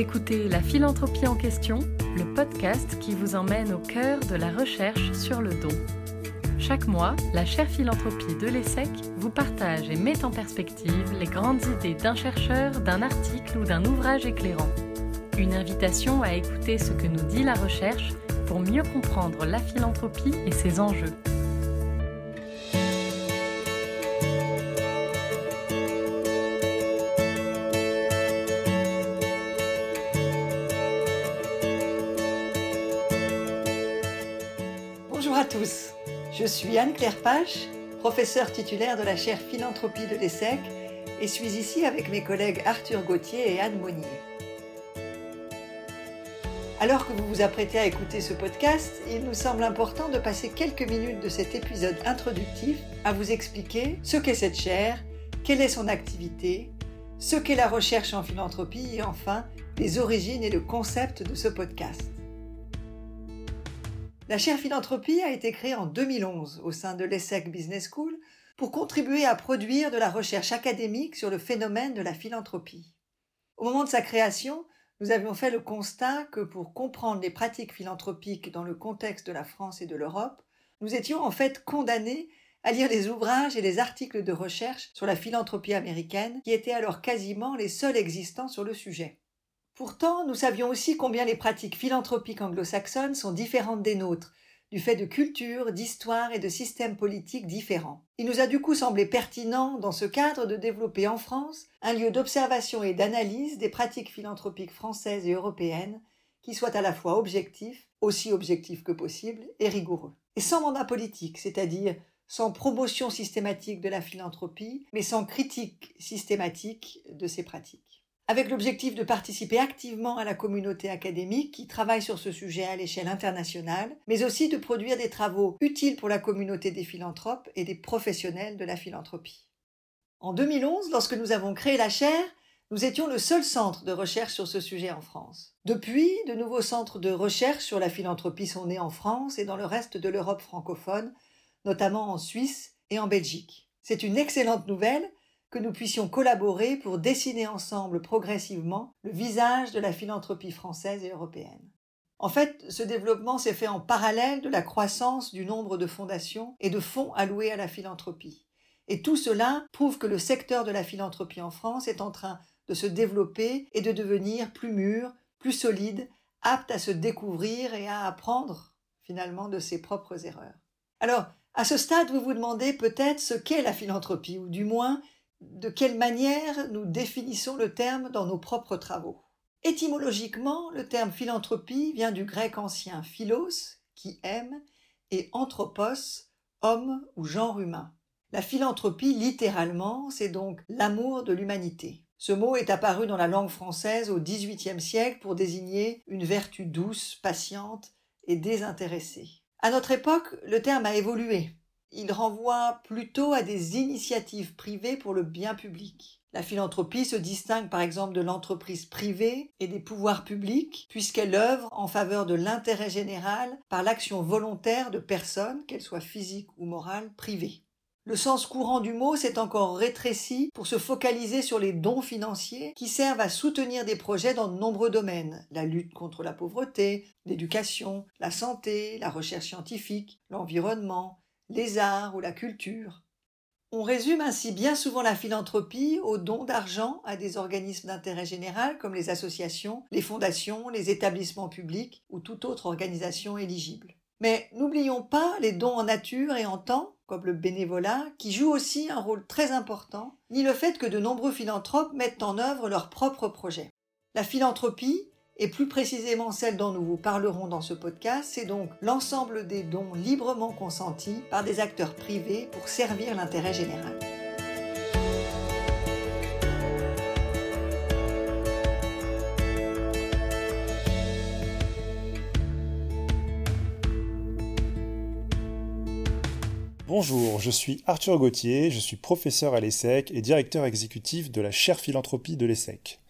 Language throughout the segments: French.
Écoutez La philanthropie en question, le podcast qui vous emmène au cœur de la recherche sur le don. Chaque mois, la chaire philanthropie de l'ESSEC vous partage et met en perspective les grandes idées d'un chercheur, d'un article ou d'un ouvrage éclairant. Une invitation à écouter ce que nous dit la recherche pour mieux comprendre la philanthropie et ses enjeux. Je suis Anne-Claire Pache, professeure titulaire de la chaire Philanthropie de l'ESSEC et suis ici avec mes collègues Arthur Gauthier et Anne Monnier. Alors que vous vous apprêtez à écouter ce podcast, il nous semble important de passer quelques minutes de cet épisode introductif à vous expliquer ce qu'est cette chaire, quelle est son activité, ce qu'est la recherche en philanthropie et enfin les origines et le concept de ce podcast. La chaire philanthropie a été créée en 2011 au sein de l'ESSEC Business School pour contribuer à produire de la recherche académique sur le phénomène de la philanthropie. Au moment de sa création, nous avions fait le constat que pour comprendre les pratiques philanthropiques dans le contexte de la France et de l'Europe, nous étions en fait condamnés à lire les ouvrages et les articles de recherche sur la philanthropie américaine qui étaient alors quasiment les seuls existants sur le sujet. Pourtant, nous savions aussi combien les pratiques philanthropiques anglo-saxonnes sont différentes des nôtres, du fait de cultures, d'histoires et de systèmes politiques différents. Il nous a du coup semblé pertinent, dans ce cadre, de développer en France un lieu d'observation et d'analyse des pratiques philanthropiques françaises et européennes qui soit à la fois objectif, aussi objectif que possible, et rigoureux. Et sans mandat politique, c'est-à-dire sans promotion systématique de la philanthropie, mais sans critique systématique de ces pratiques avec l'objectif de participer activement à la communauté académique qui travaille sur ce sujet à l'échelle internationale, mais aussi de produire des travaux utiles pour la communauté des philanthropes et des professionnels de la philanthropie. En 2011, lorsque nous avons créé la chaire, nous étions le seul centre de recherche sur ce sujet en France. Depuis, de nouveaux centres de recherche sur la philanthropie sont nés en France et dans le reste de l'Europe francophone, notamment en Suisse et en Belgique. C'est une excellente nouvelle que nous puissions collaborer pour dessiner ensemble progressivement le visage de la philanthropie française et européenne. En fait, ce développement s'est fait en parallèle de la croissance du nombre de fondations et de fonds alloués à la philanthropie. Et tout cela prouve que le secteur de la philanthropie en France est en train de se développer et de devenir plus mûr, plus solide, apte à se découvrir et à apprendre finalement de ses propres erreurs. Alors, à ce stade, vous vous demandez peut-être ce qu'est la philanthropie, ou du moins de quelle manière nous définissons le terme dans nos propres travaux. Étymologiquement, le terme philanthropie vient du grec ancien philos, qui aime, et anthropos, homme ou genre humain. La philanthropie, littéralement, c'est donc l'amour de l'humanité. Ce mot est apparu dans la langue française au XVIIIe siècle pour désigner une vertu douce, patiente et désintéressée. À notre époque, le terme a évolué il renvoie plutôt à des initiatives privées pour le bien public. La philanthropie se distingue par exemple de l'entreprise privée et des pouvoirs publics puisqu'elle œuvre en faveur de l'intérêt général par l'action volontaire de personnes, qu'elles soient physiques ou morales, privées. Le sens courant du mot s'est encore rétréci pour se focaliser sur les dons financiers qui servent à soutenir des projets dans de nombreux domaines la lutte contre la pauvreté, l'éducation, la santé, la recherche scientifique, l'environnement, les arts ou la culture. On résume ainsi bien souvent la philanthropie aux dons d'argent à des organismes d'intérêt général comme les associations, les fondations, les établissements publics ou toute autre organisation éligible. Mais n'oublions pas les dons en nature et en temps, comme le bénévolat, qui jouent aussi un rôle très important, ni le fait que de nombreux philanthropes mettent en œuvre leurs propres projets. La philanthropie, et plus précisément celle dont nous vous parlerons dans ce podcast, c'est donc l'ensemble des dons librement consentis par des acteurs privés pour servir l'intérêt général. Bonjour, je suis Arthur Gauthier, je suis professeur à l'ESSEC et directeur exécutif de la chaire philanthropie de l'ESSEC.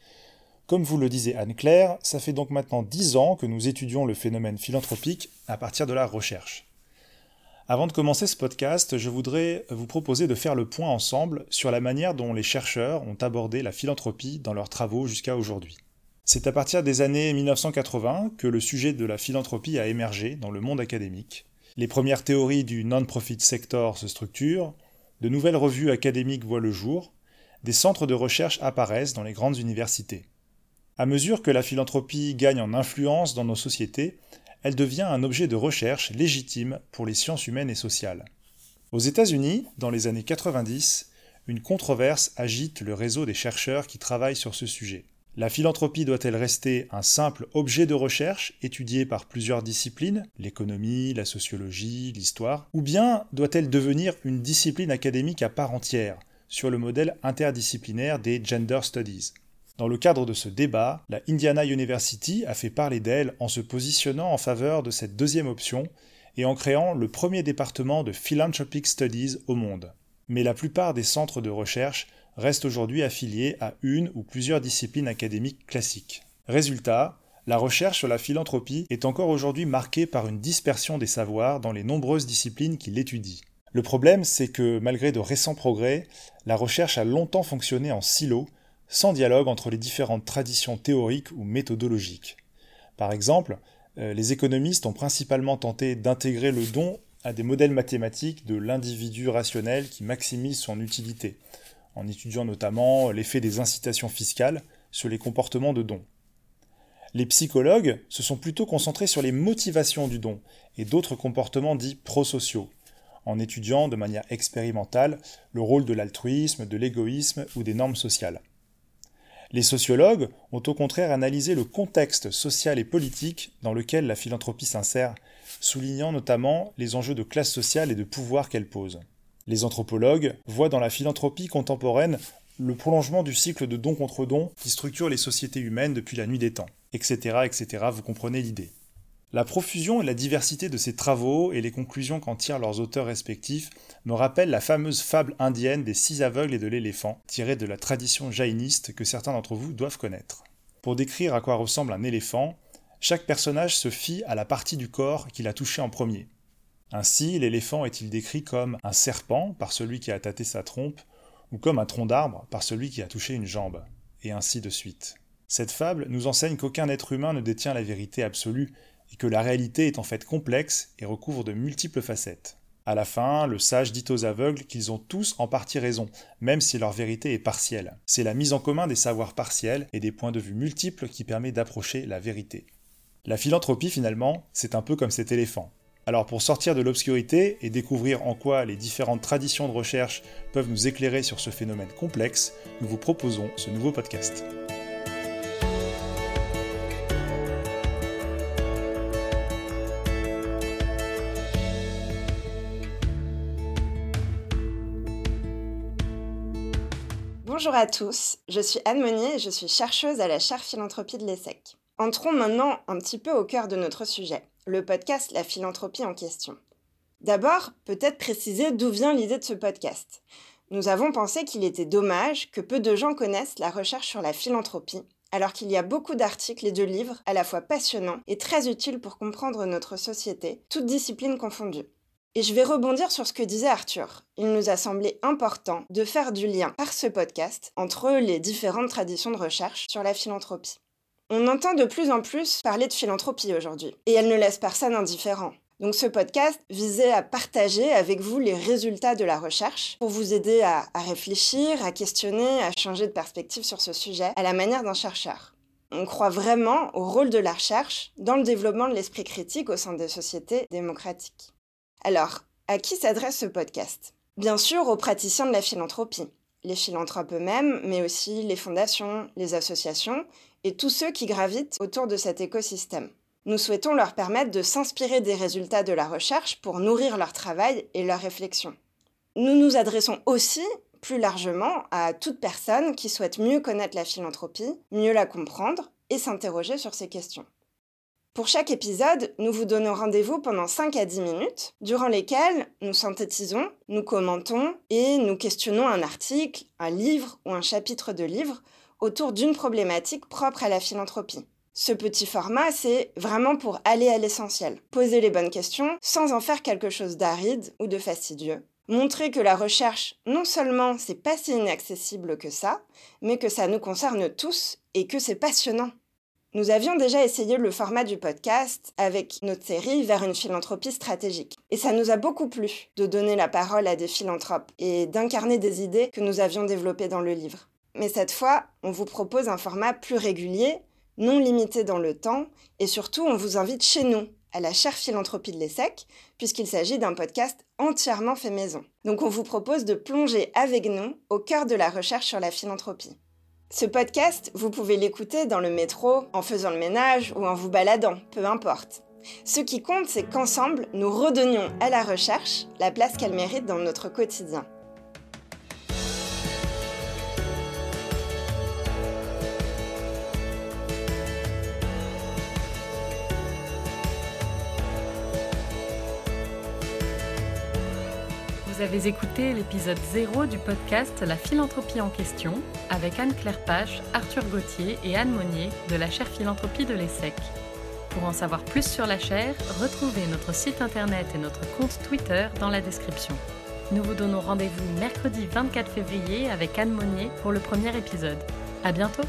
Comme vous le disait Anne-Claire, ça fait donc maintenant dix ans que nous étudions le phénomène philanthropique à partir de la recherche. Avant de commencer ce podcast, je voudrais vous proposer de faire le point ensemble sur la manière dont les chercheurs ont abordé la philanthropie dans leurs travaux jusqu'à aujourd'hui. C'est à partir des années 1980 que le sujet de la philanthropie a émergé dans le monde académique. Les premières théories du non-profit sector se structurent, de nouvelles revues académiques voient le jour, des centres de recherche apparaissent dans les grandes universités. À mesure que la philanthropie gagne en influence dans nos sociétés, elle devient un objet de recherche légitime pour les sciences humaines et sociales. Aux États-Unis, dans les années 90, une controverse agite le réseau des chercheurs qui travaillent sur ce sujet. La philanthropie doit-elle rester un simple objet de recherche étudié par plusieurs disciplines, l'économie, la sociologie, l'histoire, ou bien doit-elle devenir une discipline académique à part entière, sur le modèle interdisciplinaire des Gender Studies? Dans le cadre de ce débat, la Indiana University a fait parler d'elle en se positionnant en faveur de cette deuxième option et en créant le premier département de Philanthropic Studies au monde. Mais la plupart des centres de recherche restent aujourd'hui affiliés à une ou plusieurs disciplines académiques classiques. Résultat, la recherche sur la philanthropie est encore aujourd'hui marquée par une dispersion des savoirs dans les nombreuses disciplines qui l'étudient. Le problème, c'est que malgré de récents progrès, la recherche a longtemps fonctionné en silo, sans dialogue entre les différentes traditions théoriques ou méthodologiques. Par exemple, euh, les économistes ont principalement tenté d'intégrer le don à des modèles mathématiques de l'individu rationnel qui maximise son utilité, en étudiant notamment l'effet des incitations fiscales sur les comportements de don. Les psychologues se sont plutôt concentrés sur les motivations du don et d'autres comportements dits prosociaux, en étudiant de manière expérimentale le rôle de l'altruisme, de l'égoïsme ou des normes sociales. Les sociologues ont au contraire analysé le contexte social et politique dans lequel la philanthropie s'insère, soulignant notamment les enjeux de classe sociale et de pouvoir qu'elle pose. Les anthropologues voient dans la philanthropie contemporaine le prolongement du cycle de don contre don qui structure les sociétés humaines depuis la nuit des temps, etc. etc. Vous comprenez l'idée. La profusion et la diversité de ces travaux et les conclusions qu'en tirent leurs auteurs respectifs me rappellent la fameuse fable indienne des six aveugles et de l'éléphant, tirée de la tradition jaïniste que certains d'entre vous doivent connaître. Pour décrire à quoi ressemble un éléphant, chaque personnage se fie à la partie du corps qu'il a touché en premier. Ainsi, l'éléphant est-il décrit comme un serpent par celui qui a tâté sa trompe, ou comme un tronc d'arbre par celui qui a touché une jambe, et ainsi de suite. Cette fable nous enseigne qu'aucun être humain ne détient la vérité absolue, et que la réalité est en fait complexe et recouvre de multiples facettes. À la fin, le sage dit aux aveugles qu'ils ont tous en partie raison, même si leur vérité est partielle. C'est la mise en commun des savoirs partiels et des points de vue multiples qui permet d'approcher la vérité. La philanthropie, finalement, c'est un peu comme cet éléphant. Alors pour sortir de l'obscurité et découvrir en quoi les différentes traditions de recherche peuvent nous éclairer sur ce phénomène complexe, nous vous proposons ce nouveau podcast. Bonjour à tous, je suis Anne Monnier et je suis chercheuse à la chaire philanthropie de l'ESSEC. Entrons maintenant un petit peu au cœur de notre sujet, le podcast La philanthropie en question. D'abord, peut-être préciser d'où vient l'idée de ce podcast. Nous avons pensé qu'il était dommage que peu de gens connaissent la recherche sur la philanthropie, alors qu'il y a beaucoup d'articles et de livres à la fois passionnants et très utiles pour comprendre notre société, toutes disciplines confondues. Et je vais rebondir sur ce que disait Arthur. Il nous a semblé important de faire du lien par ce podcast entre les différentes traditions de recherche sur la philanthropie. On entend de plus en plus parler de philanthropie aujourd'hui, et elle ne laisse personne indifférent. Donc ce podcast visait à partager avec vous les résultats de la recherche pour vous aider à, réfléchir, à questionner, à changer de perspective sur ce sujet à la manière d'un chercheur. On croit vraiment au rôle de la recherche dans le développement de l'esprit critique au sein des sociétés démocratiques. Alors, à qui s'adresse ce podcast? Bien sûr aux praticiens de la philanthropie, les philanthropes eux-mêmes, mais aussi les fondations, les associations et tous ceux qui gravitent autour de cet écosystème. Nous souhaitons leur permettre de s'inspirer des résultats de la recherche pour nourrir leur travail et leur réflexion. Nous nous adressons aussi plus largement à toute personne qui souhaite mieux connaître la philanthropie, mieux la comprendre et s'interroger sur ces questions. Pour chaque épisode, nous vous donnons rendez-vous pendant 5 à 10 minutes, durant lesquelles nous synthétisons, nous commentons et nous questionnons un article, un livre ou un chapitre de livre autour d'une problématique propre à la philanthropie. Ce petit format, c'est vraiment pour aller à l'essentiel, poser les bonnes questions sans en faire quelque chose d'aride ou de fastidieux. Montrer que la recherche, non seulement c'est pas si inaccessible que ça, mais que ça nous concerne tous et que c'est passionnant. Nous avions déjà essayé le format du podcast avec notre série Vers une philanthropie stratégique. Et ça nous a beaucoup plu de donner la parole à des philanthropes et d'incarner des idées que nous avions développées dans le livre. Mais cette fois, on vous propose un format plus régulier, non limité dans le temps, et surtout on vous invite chez nous, à la chaire philanthropie de l'ESSEC, puisqu'il s'agit d'un podcast entièrement fait maison. Donc on vous propose de plonger avec nous au cœur de la recherche sur la philanthropie. Ce podcast, vous pouvez l'écouter dans le métro, en faisant le ménage ou en vous baladant, peu importe. Ce qui compte, c'est qu'ensemble, nous redonnions à la recherche la place qu'elle mérite dans notre quotidien. Vous avez écouté l'épisode 0 du podcast La philanthropie en question avec Anne-Claire Pache, Arthur Gauthier et Anne Monnier de la chaire philanthropie de l'ESSEC. Pour en savoir plus sur la chaire, retrouvez notre site internet et notre compte Twitter dans la description. Nous vous donnons rendez-vous mercredi 24 février avec Anne Monnier pour le premier épisode. À bientôt!